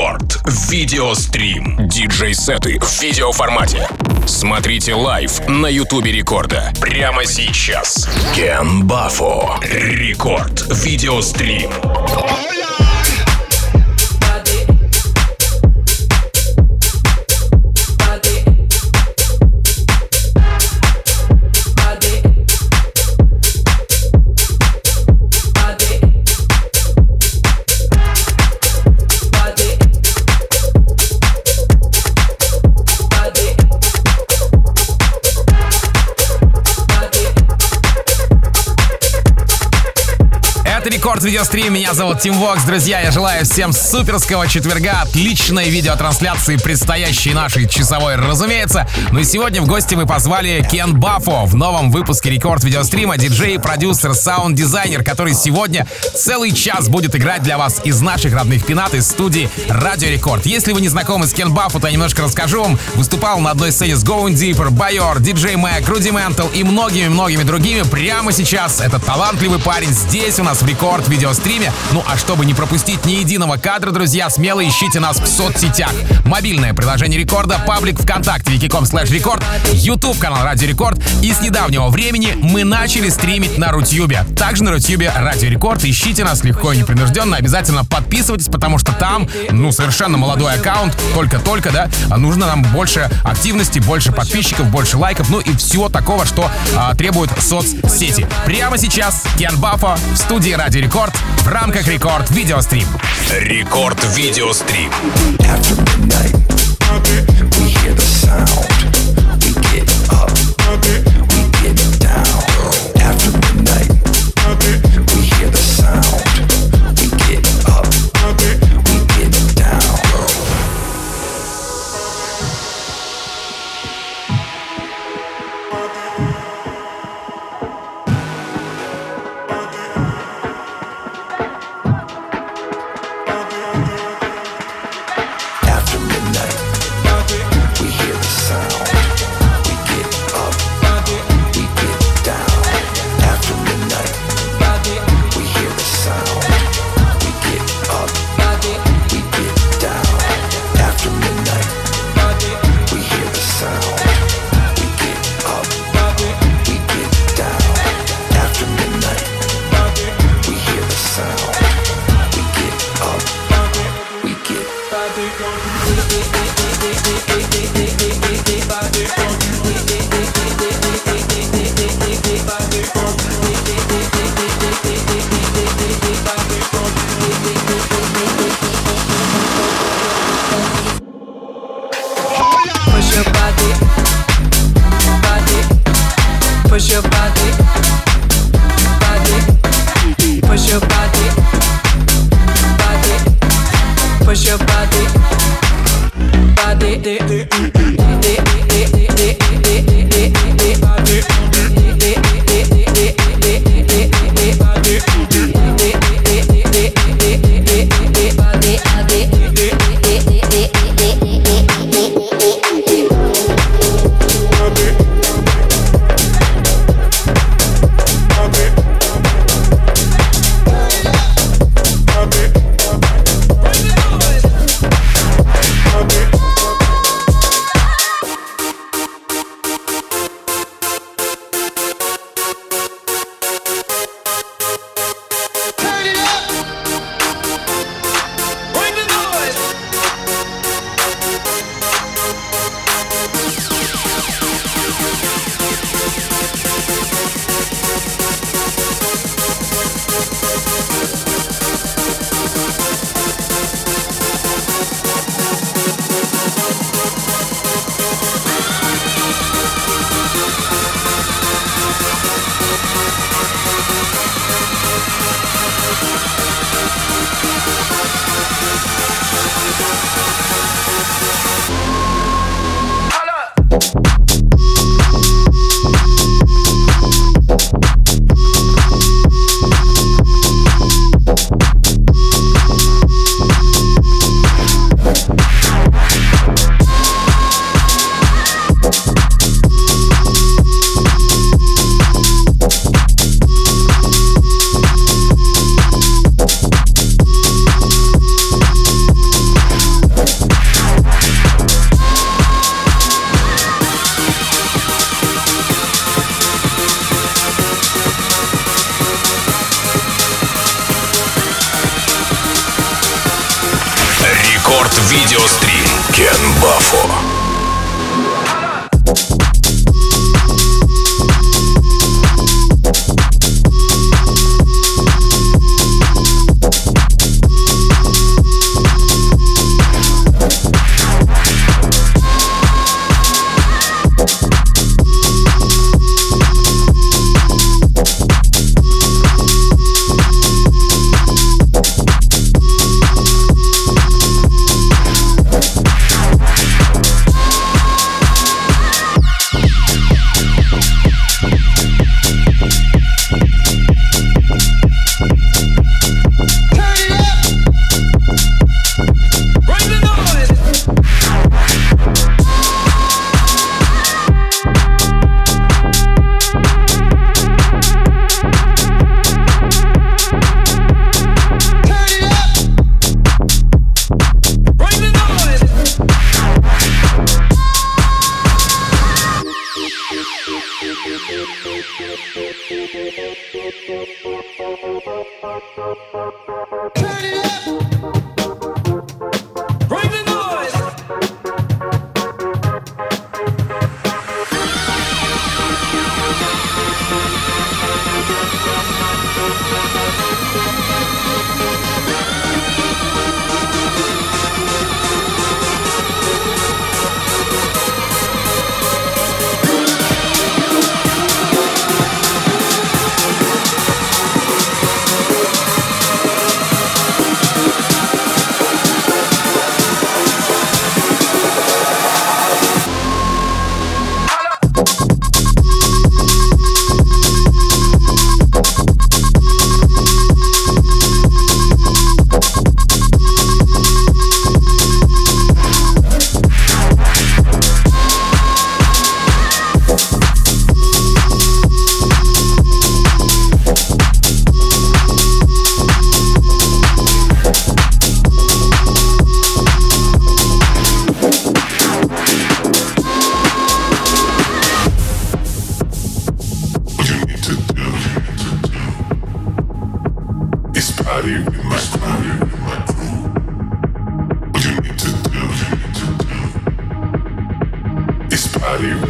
Рекорд. Видеострим. Диджей-сеты в видеоформате. Смотрите live на Ютубе Рекорда. Прямо сейчас. Ken Bapho. Рекорд. Видеострим. Рекорд Видеострим. Меня зовут Тим Вокс. Друзья, я желаю всем суперского четверга, отличной видеотрансляции предстоящей нашей часовой, разумеется. Ну и сегодня в гости мы позвали Ken Bapho в новом выпуске Рекорд Видеострима, диджей, продюсер, саунд-дизайнер, который сегодня целый час будет играть для вас из наших родных пенат из студии Радио Рекорд. Если вы не знакомы с Ken Bapho, то я немножко расскажу вам. Выступал на одной сцене с Going Deeper, Байор, Диджей Мэг, Rudimental и многими-многими другими. Прямо сейчас этот талантливый парень здесь у нас в Рекорд видеостриме. Ну а чтобы не пропустить ни единого кадра, друзья, смело ищите нас в соцсетях. Мобильное приложение Рекорда, паблик ВКонтакте, vk.com слэш Рекорд, YouTube канал Радио Рекорд. И с недавнего времени мы начали стримить на Рутюбе. Также на Рутюбе Радио Рекорд. Ищите нас легко и непринужденно. Обязательно подписывайтесь, потому что там, ну, совершенно молодой аккаунт, только-только, да, нужно нам больше активности, больше подписчиков, больше лайков, ну и всего такого, что а, требуют соцсети. Прямо сейчас Ken Bapho в студии Радио Рекорд Рекорд в рамках Рекорд Видеострим. Рекорд Видеострим. After midnight, we hear the sound, we get up. You.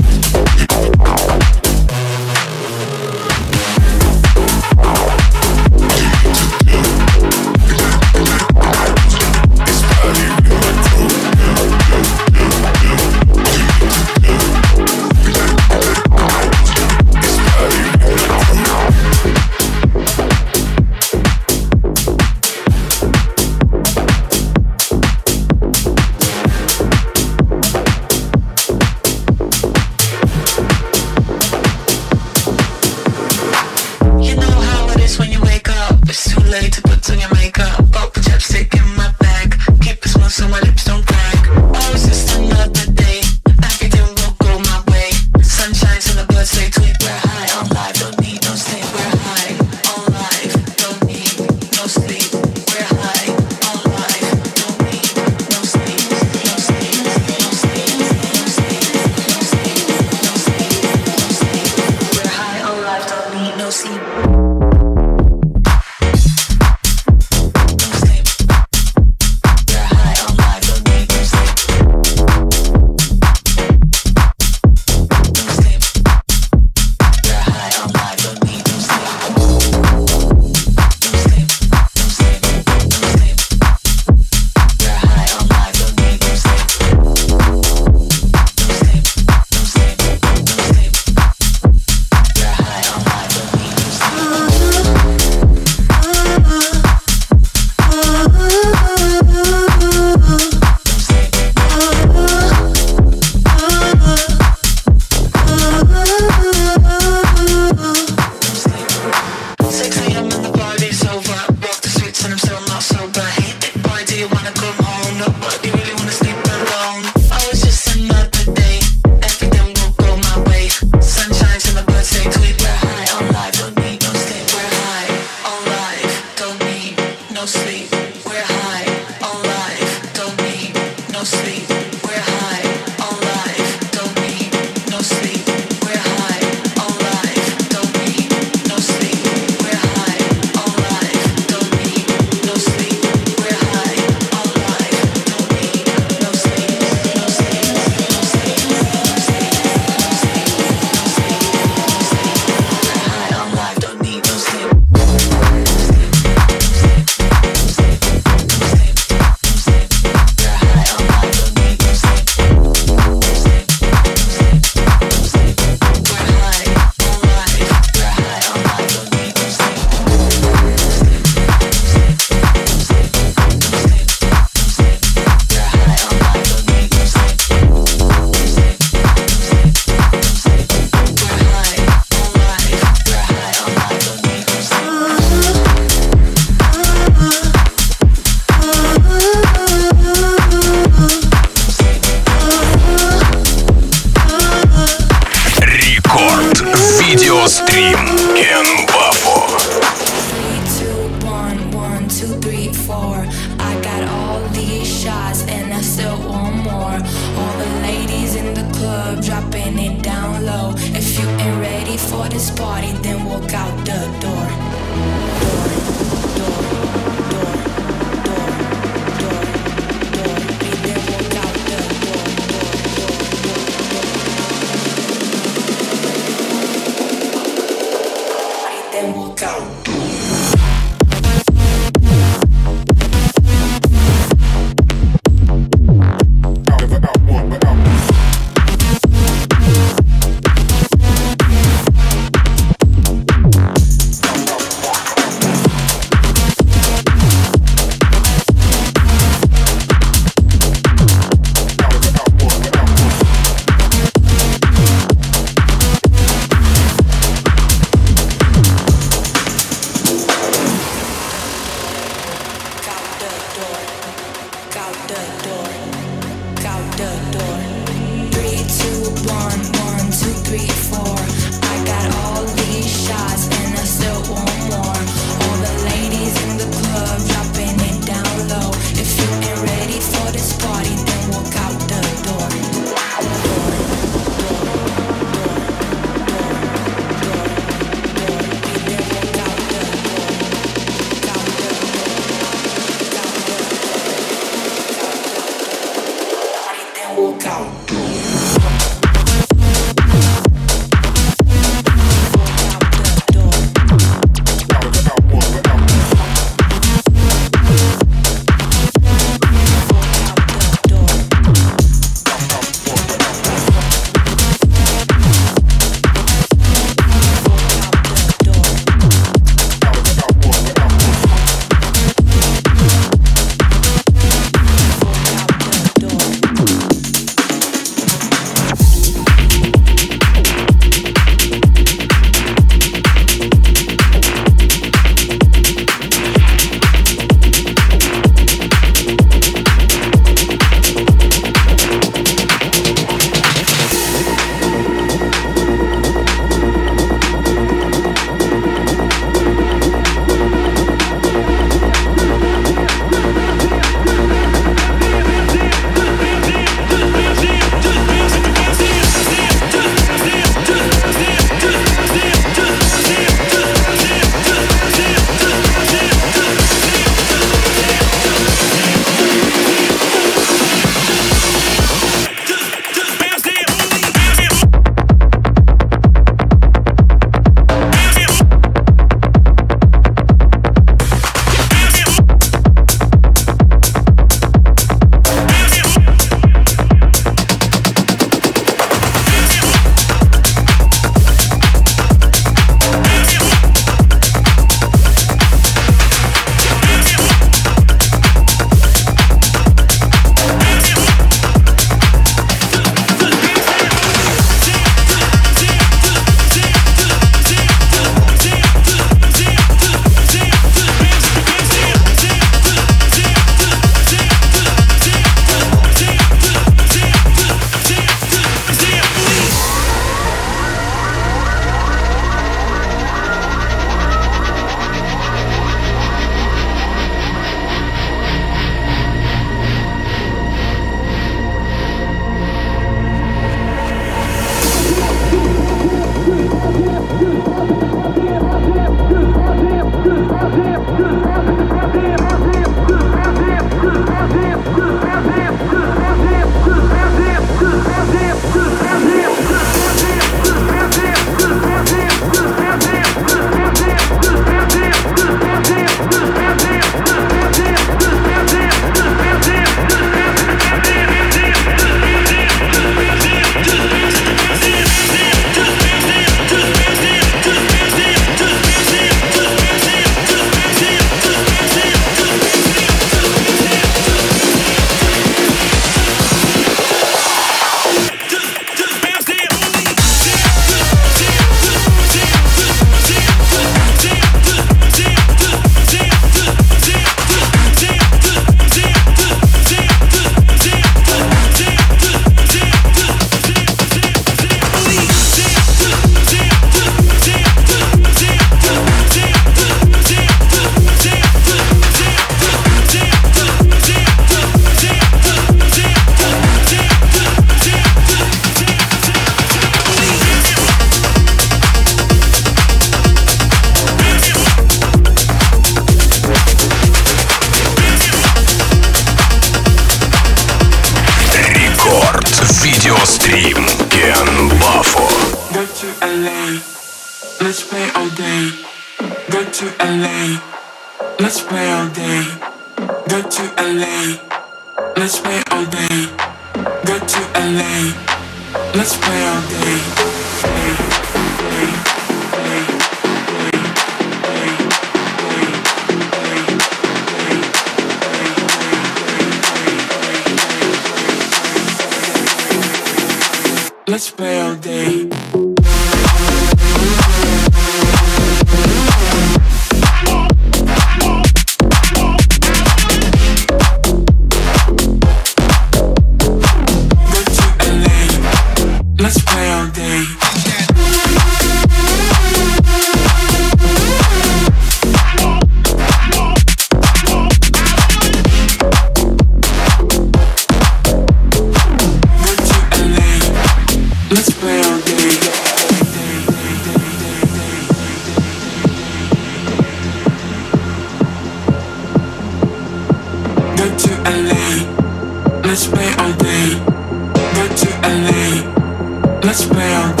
what's real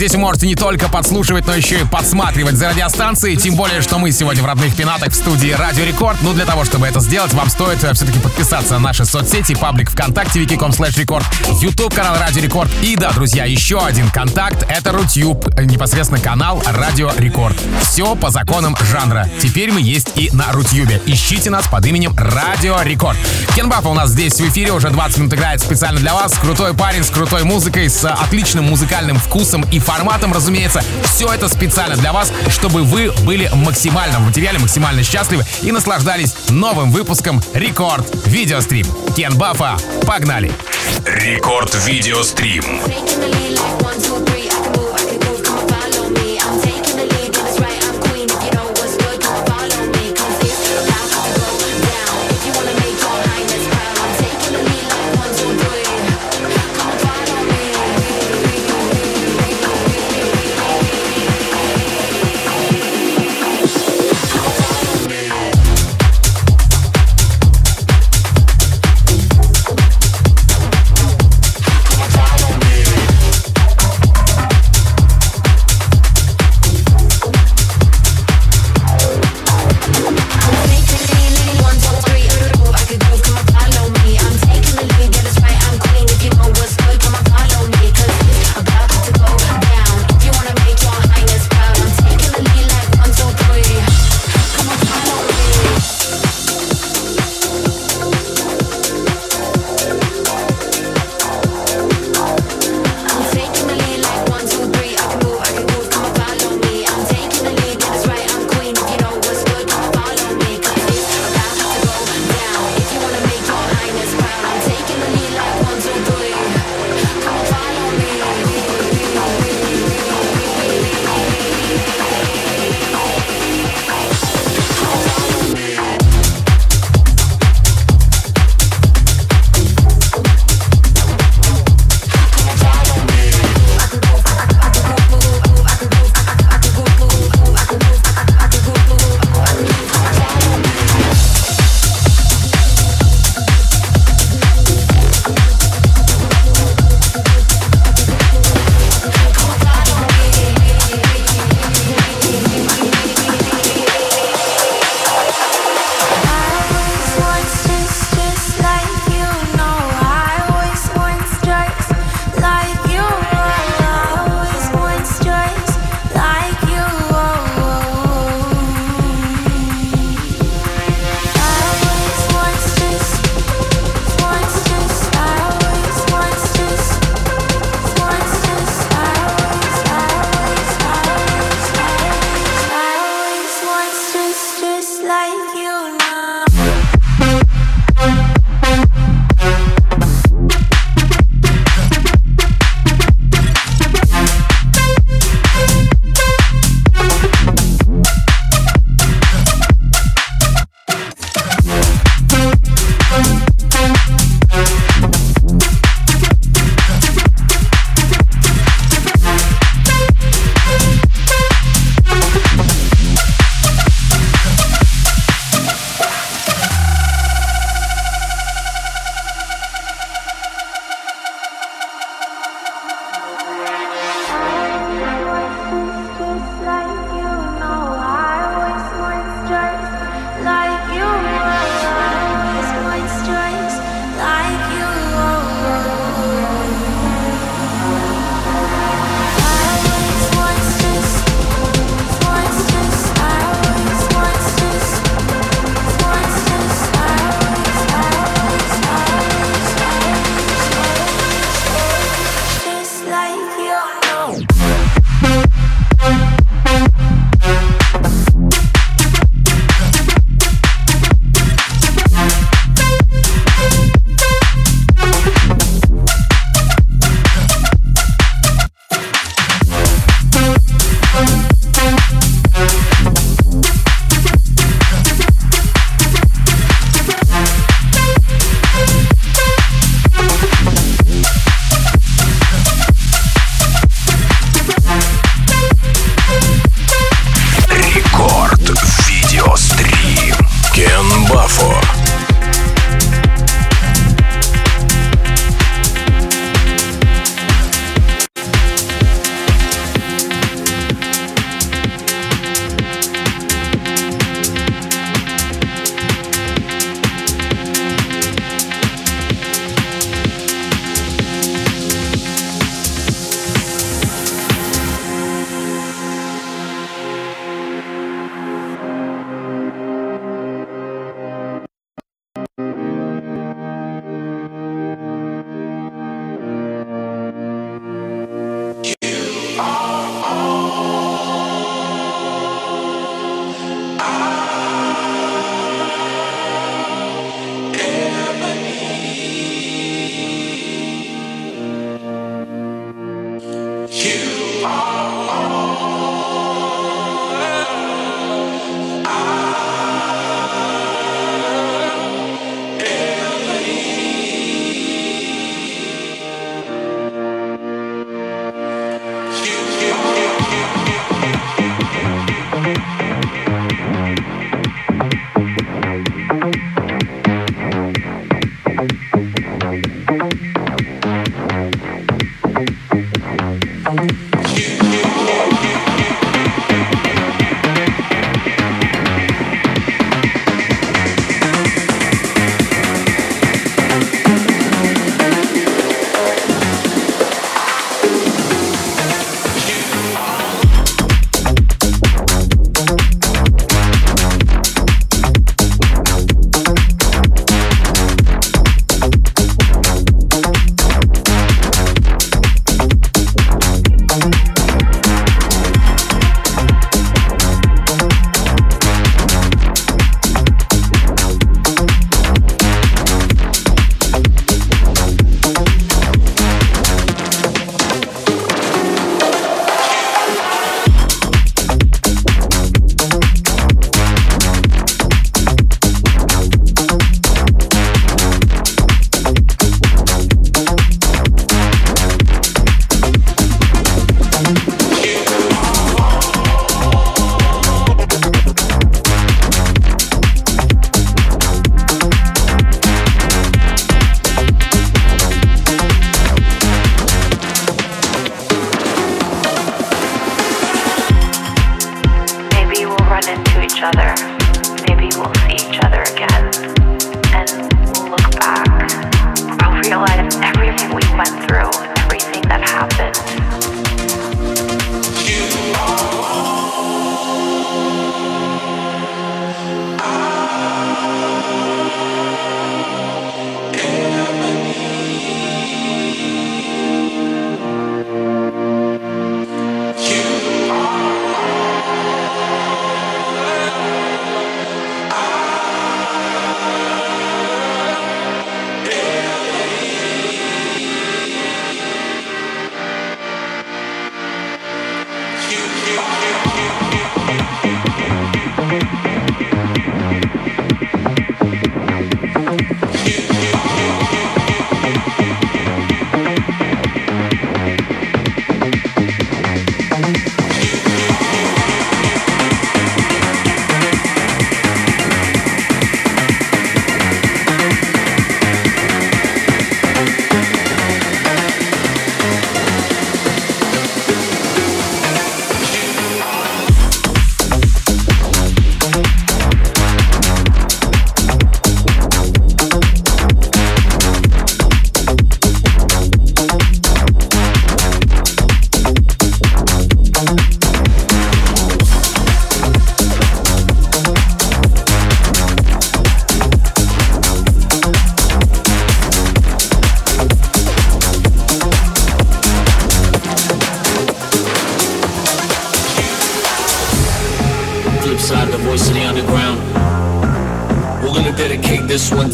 Здесь вы можете не только подслушивать, но еще и подсматривать за радиостанцией. Тем более, что мы сегодня в родных пенатах в студии Радио Рекорд. Ну, для того, чтобы это сделать, вам стоит э, все-таки подписаться на наши соцсети, паблик ВКонтакте, vk.com слэш рекорд, YouTube канал Радио Рекорд. И да, друзья, еще один контакт — это Рутюб, э, непосредственно канал Радио Рекорд. Все по законам жанра. Теперь мы есть и на Рутюбе. Ищите нас под именем Радио Рекорд. Ken Bapho у нас здесь в эфире уже 20 минут играет специально для вас. Крутой парень с крутой музыкой, с отличным музыкальным вкусом и форматом, разумеется. Все это специально для вас, чтобы вы были максимально в материале, максимально счастливы и наслаждались новым выпуском Рекорд Видеострим. Кен Баффа, погнали! Рекорд Видеострим. Like one,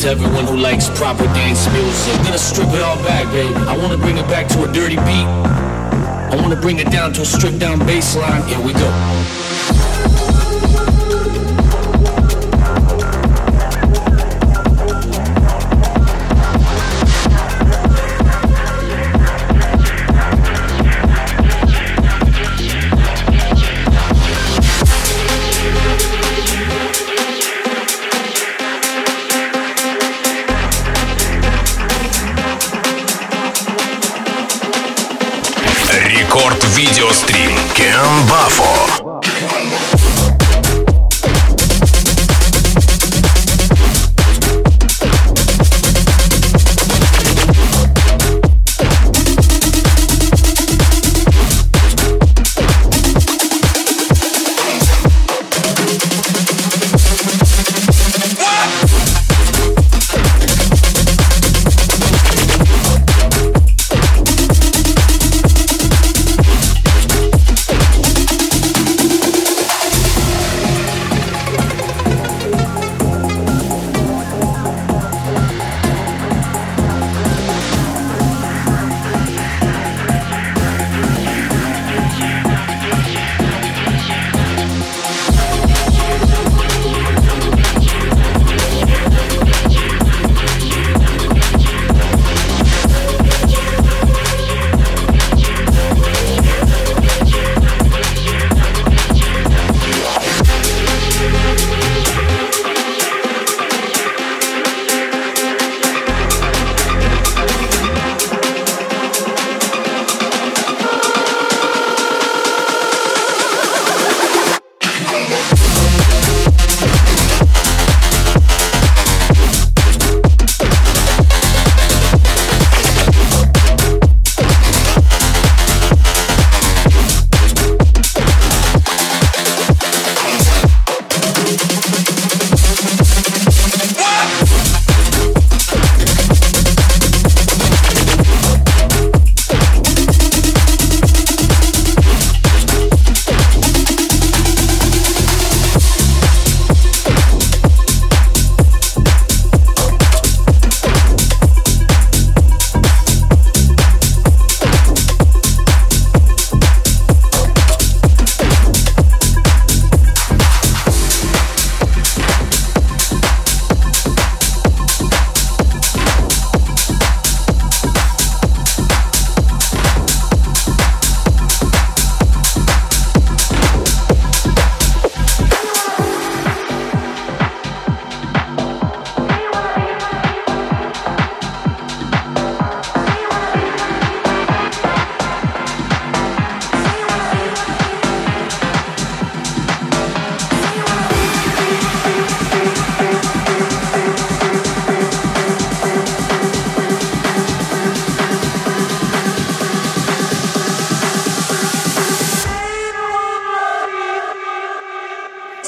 everyone who likes proper dance music. Gonna strip it all back, babe. I wanna bring it back to a dirty beat. I wanna bring it down to a stripped down bass line. Here we go.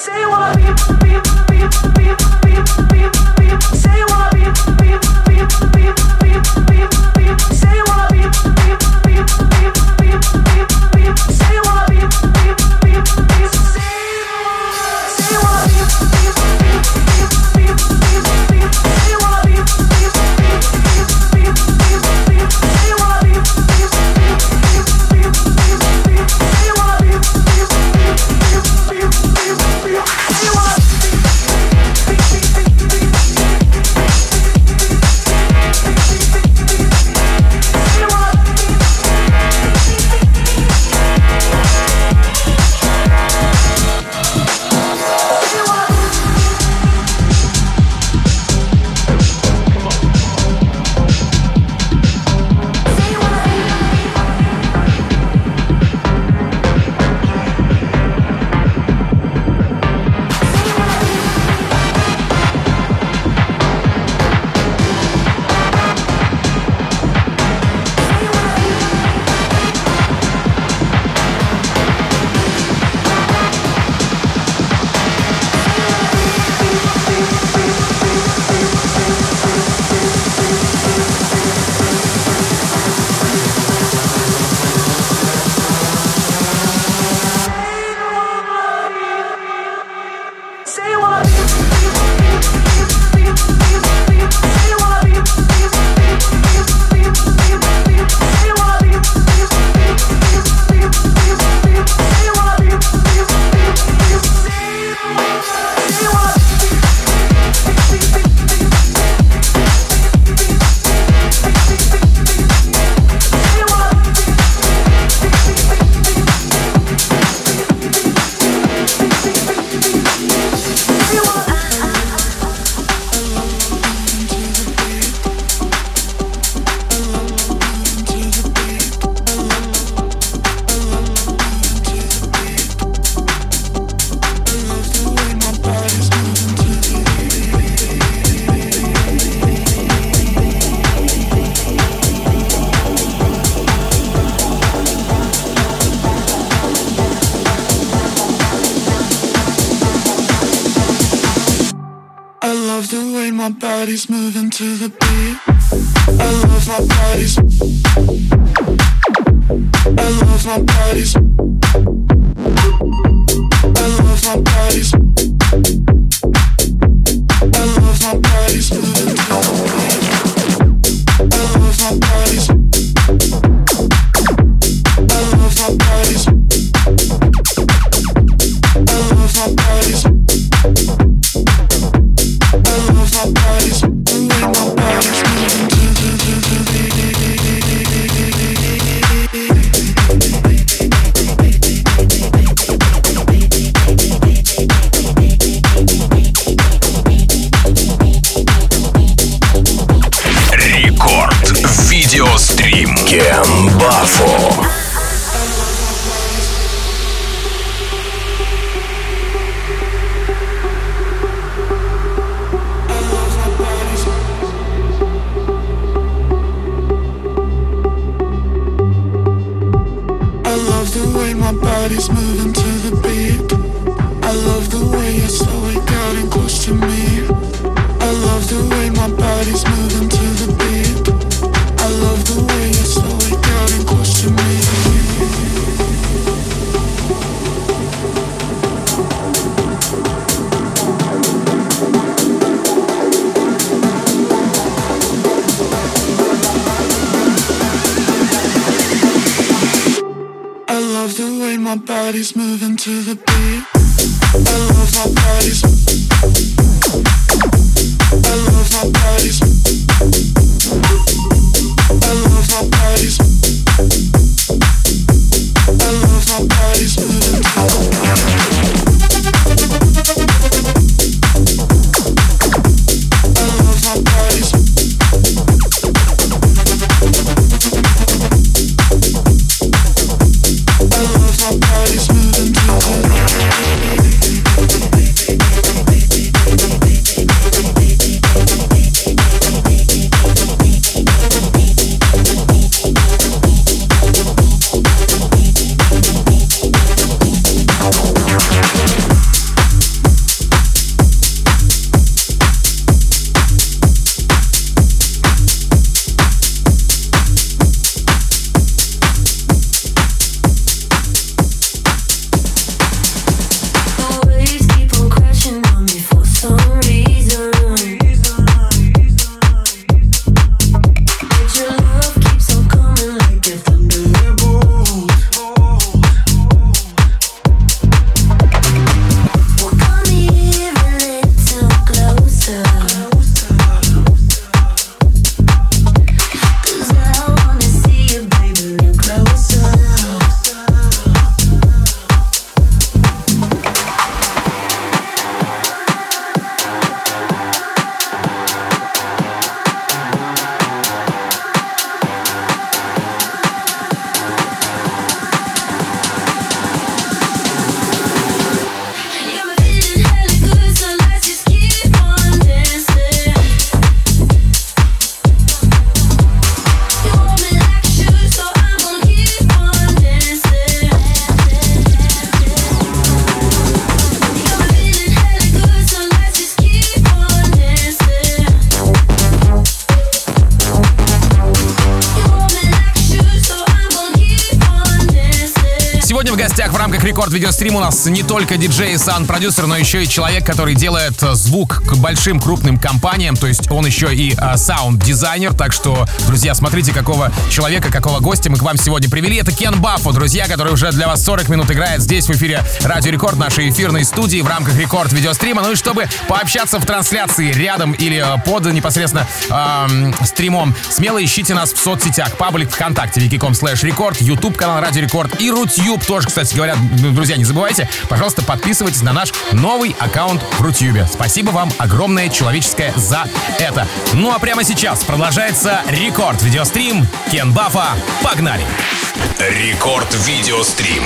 say you wanna be, be, be, be. Рекорд Видеострим у нас не только диджей и саунд-продюсер, но еще и человек, который делает э, звук к большим крупным компаниям, то есть он еще и э, саунд-дизайнер, так что, друзья, смотрите, какого человека, какого гостя мы к вам сегодня привели. Это Ken Bapho, друзья, который уже для вас 40 минут играет здесь в эфире Радио Рекорд, нашей эфирной студии в рамках Рекорд Видеострима. Ну и чтобы пообщаться в трансляции рядом или э, под непосредственно эм, стримом, смело ищите нас в соцсетях. Паблик ВКонтакте, vk.com слэш record, YouTube канал Радио Рекорд и Rutube тоже, кстати говоря, Друзья, не забывайте, пожалуйста, подписывайтесь на наш новый аккаунт в Рутюбе. Спасибо вам огромное человеческое за это. Ну а прямо сейчас продолжается рекорд видеострим Кен Бафа. Погнали! Рекорд видеострим.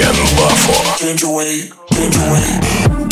Ken Buffer. Change away, change wait?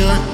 Moment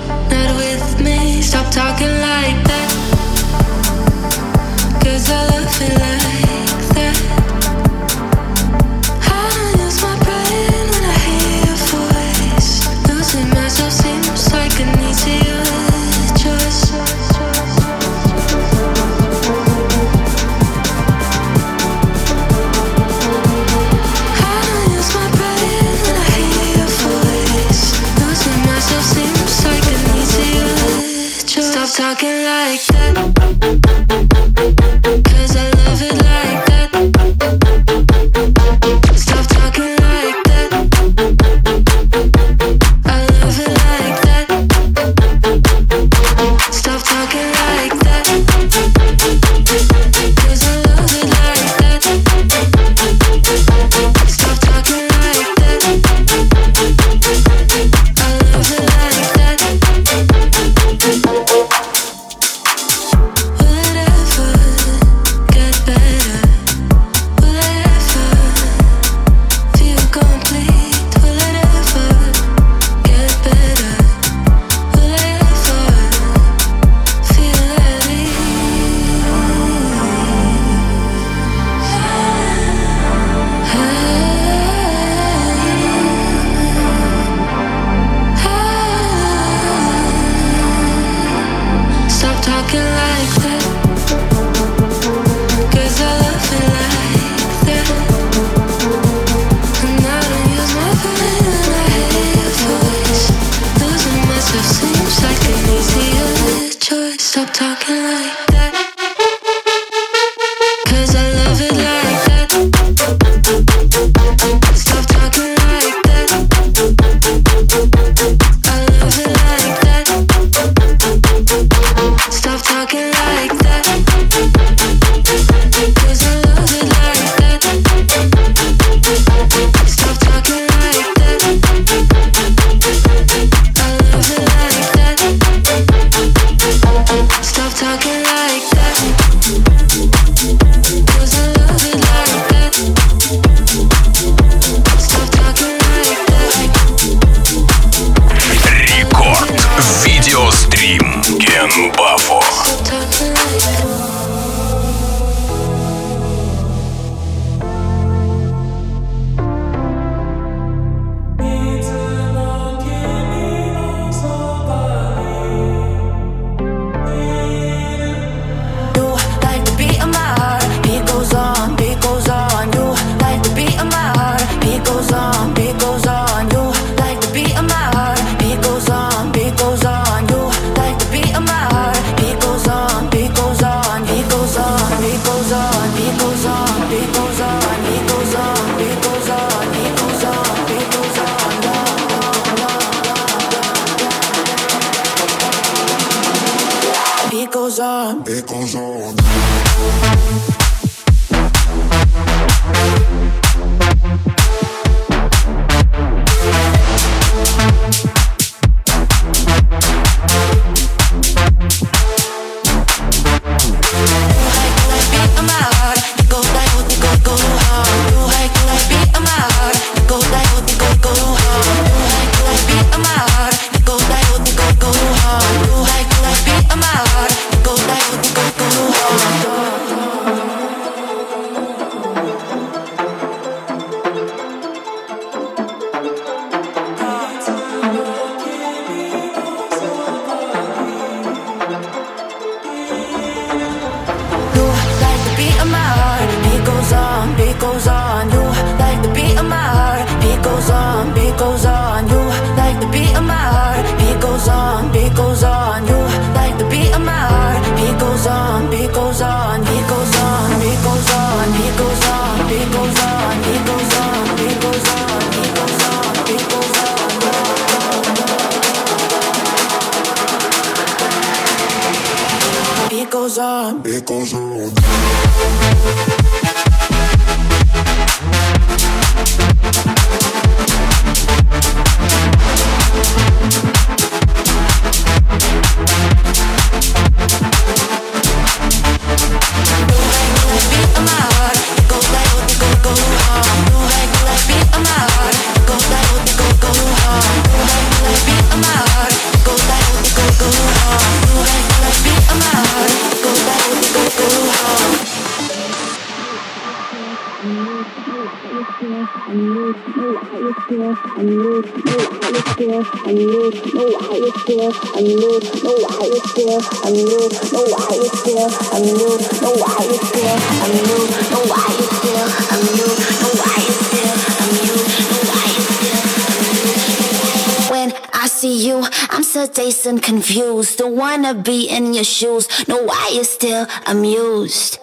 be in your shoes. No, why you're still amused?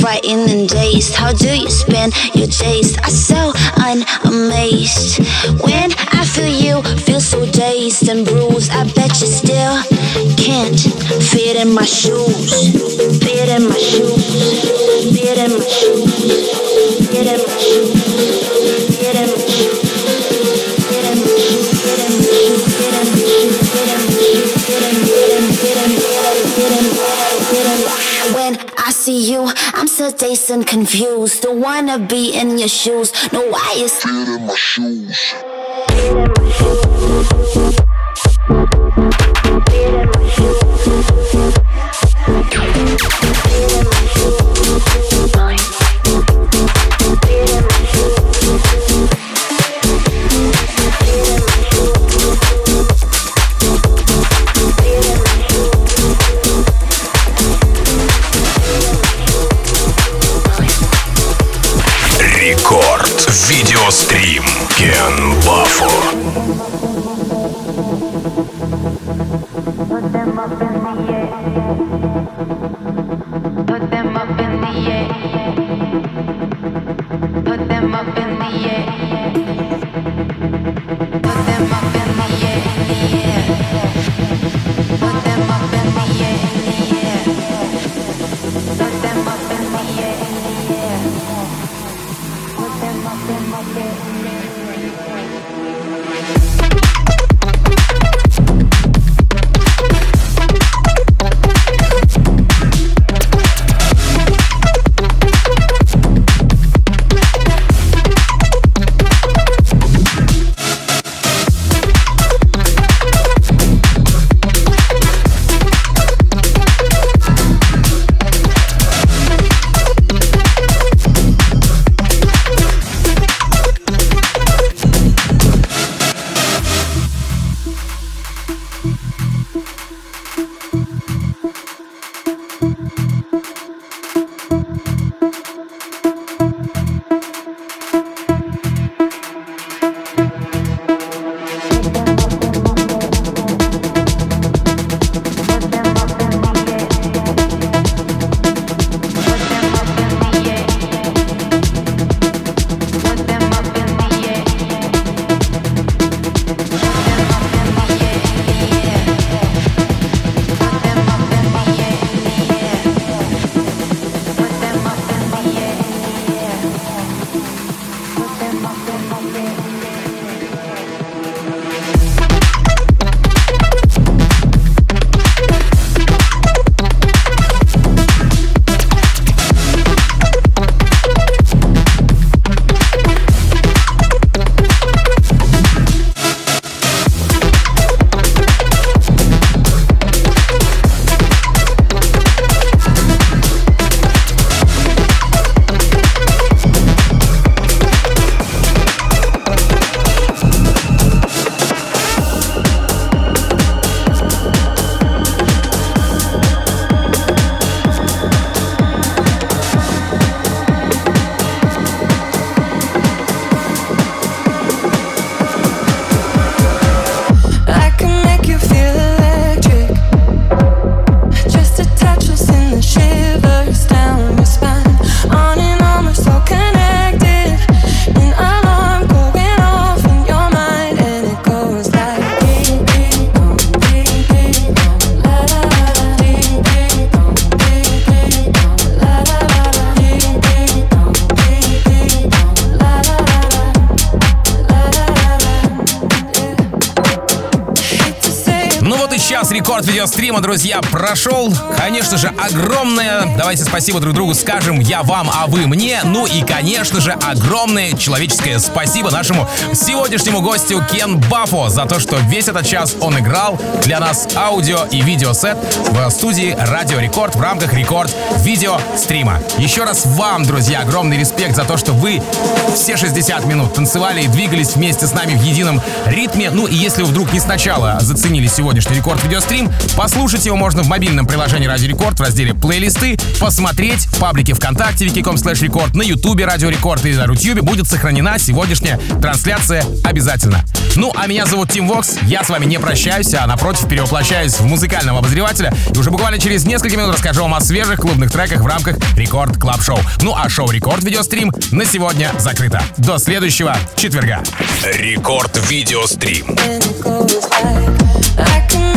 Frightened and dazed. How do you spend your days? I'm so unamazed. When I feel you, feel so dazed and bruised. I bet you still can't fit in my shoes. Fit in my shoes. Fit in my shoes. Fit in my shoes. Fit in my shoes. When I see you, I'm and confused. Don't wanna be in your shoes. No, you Fit in my shoes. Видеострима, друзья, прошел. Конечно же, огромное, давайте спасибо друг другу скажем, я вам, а вы мне. Ну и, конечно же, огромное человеческое спасибо нашему сегодняшнему гостю Ken Bapho за то, что весь этот час он играл для нас аудио и видеосет в студии Радио Рекорд в рамках рекорд видеострима. Еще раз вам, друзья, огромный респект за то, что вы все 60 минут танцевали и двигались вместе с нами в едином ритме. Ну и если вы вдруг не сначала заценили сегодняшний рекорд видеострим, послушать его можно в мобильном приложении Радио Рекорд в разделе плейлисты, посмотреть в паблике ВКонтакте vk.com слэш рекорд, на Ютубе Радио Рекорд и на Рутюбе будет сохранена сегодняшняя трансляция обязательно. Ну, а меня зовут Тим Вокс, я с вами не прощаюсь, а напротив перевоплощаюсь в музыкального обозревателя и уже буквально через несколько минут расскажу вам о свежих клубных треках в рамках Record Club Show. Ну а шоу Рекорд Видеострим на сегодня закрыто. До следующего четверга. Рекорд видеострим. Goes like